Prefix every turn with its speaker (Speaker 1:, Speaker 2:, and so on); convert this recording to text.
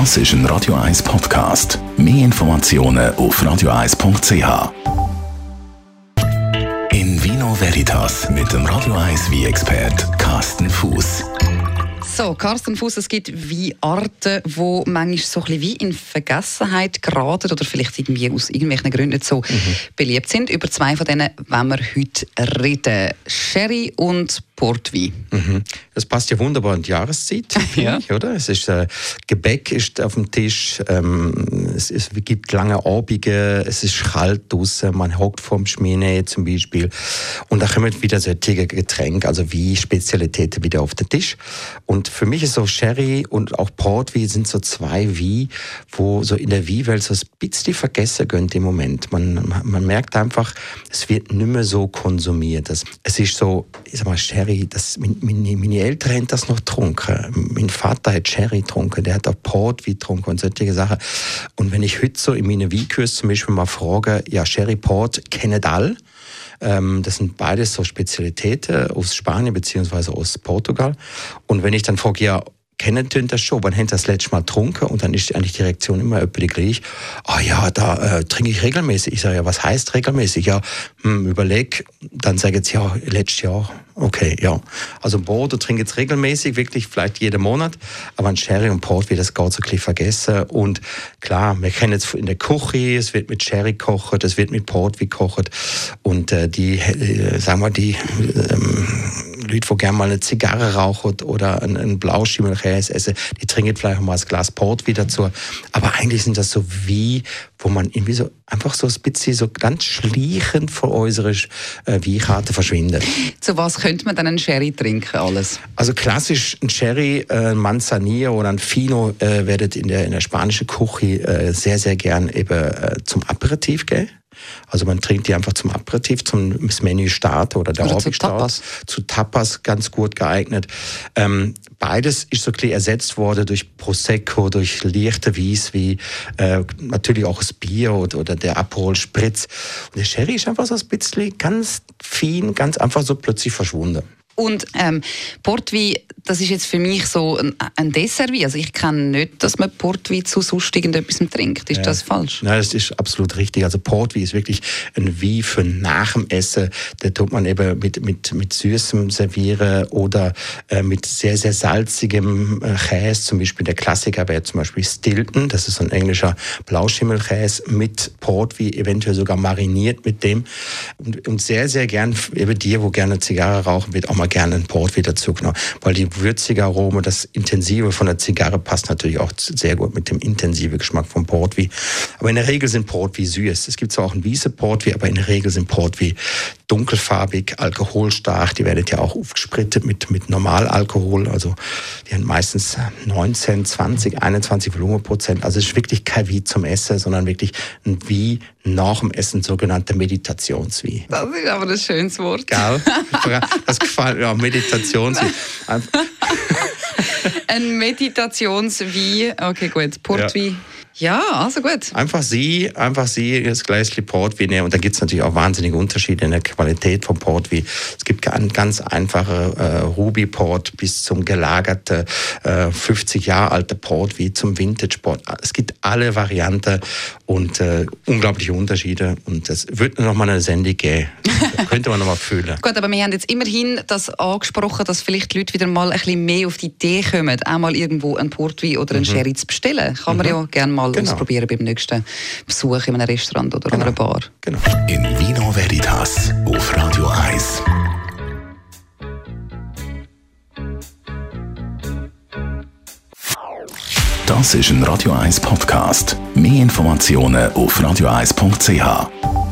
Speaker 1: Das ist ein Radio 1 Podcast. Mehr Informationen auf radio1.ch. In Vino Veritas mit dem Radio 1 wie expert Carsten Fuß.
Speaker 2: So, Carsten Fuß, es gibt Weinarten, die manchmal so ein bisschen wie in Vergessenheit geraten oder vielleicht irgendwie aus irgendwelchen Gründen nicht so mhm. beliebt sind. Über zwei von denen wollen wir heute reden. Sherry und Portwein.
Speaker 3: Mhm. Das passt ja wunderbar in die Jahreszeit, ja. ich, oder? Es ist äh, Gebäck ist auf dem Tisch, ähm, es, es, gibt lange Abende, es ist kalt draußen, man hockt vorm Schmine zum Beispiel und da kommen wieder solche Getränke, also wie Spezialitäten wieder auf den Tisch. Und für mich ist so Sherry und auch Portwein sind so zwei wie, wo so in der Wie-Welt so ein bisschen vergessen gönnt im Moment. Man, man merkt einfach, es wird nicht mehr so konsumiert. Es ist so, ich sag mal, Sherry Sherry, das, meine, meine Eltern haben das noch getrunken. Mein Vater hat Sherry getrunken, der hat auch Port wie getrunken und solche Sachen. Und wenn ich heute so in meinen Weinkurs zum Beispiel mal frage, ja, Sherry Port kennen alle. Ähm, das sind beides so Spezialitäten aus Spanien beziehungsweise aus Portugal. Und wenn ich dann frage, ja, kennen tun das schon. Man hat das letzte Mal getrunken und dann ist eigentlich die Reaktion immer öppe die gleich. Ah ja, da äh, trinke ich regelmäßig. Ich sage ja, was heißt regelmäßig? Ja, hm, überleg. Dann sage ich ja, letztes Jahr. Okay, ja. Also Bordeaux trinke ich jetzt regelmäßig, wirklich vielleicht jeden Monat. Aber ein Sherry und Port wird das gar so ein vergessen. Und klar, wir kennen jetzt in der Küche, es wird mit Sherry gekocht, es wird mit Port wie gekocht. Und äh, die, äh, sagen wir, die ähm, Leute, die gerne mal eine Zigarre rauchen oder einen, einen Blauschimmelkäse essen, die trinken vielleicht mal ein Glas Port wieder dazu. Aber eigentlich sind das so wie, wo man irgendwie so einfach so ein bisschen so ganz schleichend vor unserer äh, Weinkarte verschwindet.
Speaker 2: Zu was könnte man dann einen Sherry trinken alles?
Speaker 3: Also klassisch ein Sherry, äh, Manzanilla oder ein Fino äh, werdet in der, in der spanischen Küche äh, sehr, sehr gern eben äh, zum Aperitif gehen. Also man trinkt die einfach zum Aperitif, zum Menü starten oder der
Speaker 2: oder zu Tapas.
Speaker 3: Zu Tapas ganz gut geeignet. Ähm, beides ist so ersetzt worden durch Prosecco, durch leichte Wies, wie äh, natürlich auch das Bier oder, oder der Aperol Spritz. Und der Sherry ist einfach so ein bisschen ganz fein, ganz einfach so plötzlich verschwunden.
Speaker 2: Und ähm, Portwein, das ist jetzt für mich so ein, ein Dessertwein. Also ich kenne nicht, dass man Portwein zu sonst irgendetwas trinkt. Ist ja. das falsch?
Speaker 3: Nein, das ist absolut richtig. Also Portwein ist wirklich ein Wein für nach dem Essen. Da tut man eben mit, mit, mit Süßem servieren oder äh, mit sehr, sehr salzigem äh, Käse. Zum Beispiel der Klassiker wäre zum Beispiel Stilton. Das ist so ein englischer Blauschimmelkäse mit Portwein, eventuell sogar mariniert mit dem. Und, und sehr, sehr gern, eben dir, wo gerne Zigarre rauchen, wird auch mal gerne ein Port wieder zugenommen. Weil die würzige Aroma, das Intensive von der Zigarre passt natürlich auch sehr gut mit dem intensiven Geschmack vom Portwein. Aber in der Regel sind Portwein süß. Es gibt zwar auch ein wiese Portwein, aber in der Regel sind Portwein dunkelfarbig, alkoholstark. Die werden ja auch aufgesprittet mit, mit Normalalkohol. Also die haben meistens 19, 20, 21 Volumenprozent. Also es ist wirklich kein Wie zum Essen, sondern wirklich ein Wie nach dem Essen, sogenannte Meditationswie.
Speaker 2: Das ist aber ein schönes Wort.
Speaker 3: Gell? Das gefällt mir, ja, Meditationswie.
Speaker 2: ein Meditationswie, okay gut, Portwein. Ja. Ja, also gut.
Speaker 3: Einfach sie, einfach sie das Gläschen Portwein nehmen. Und da gibt es natürlich auch wahnsinnige Unterschiede in der Qualität vom Portwein. Es gibt ganz, ganz einfache äh, Ruby Port bis zum gelagerte äh, 50 Jahre alte Port wie zum Vintage Port. Es gibt alle Varianten und äh, unglaubliche Unterschiede. Und es wird noch mal eine Sendung geben. könnte man noch mal fühlen.
Speaker 2: Gut, aber wir haben jetzt immerhin das angesprochen, dass vielleicht die Leute wieder mal ein bisschen mehr auf die Idee kommen, auch mal irgendwo einen Portwein oder einen mhm. Sherry zu bestellen. Kann man mhm. ja gerne mal mal genau. ausprobieren beim nächsten Besuch in einem Restaurant oder
Speaker 3: genau.
Speaker 2: einer Bar.
Speaker 3: Genau.
Speaker 1: In Vino Veritas auf Radio 1. Das ist ein Radio 1 Podcast. Mehr Informationen auf radio1.ch.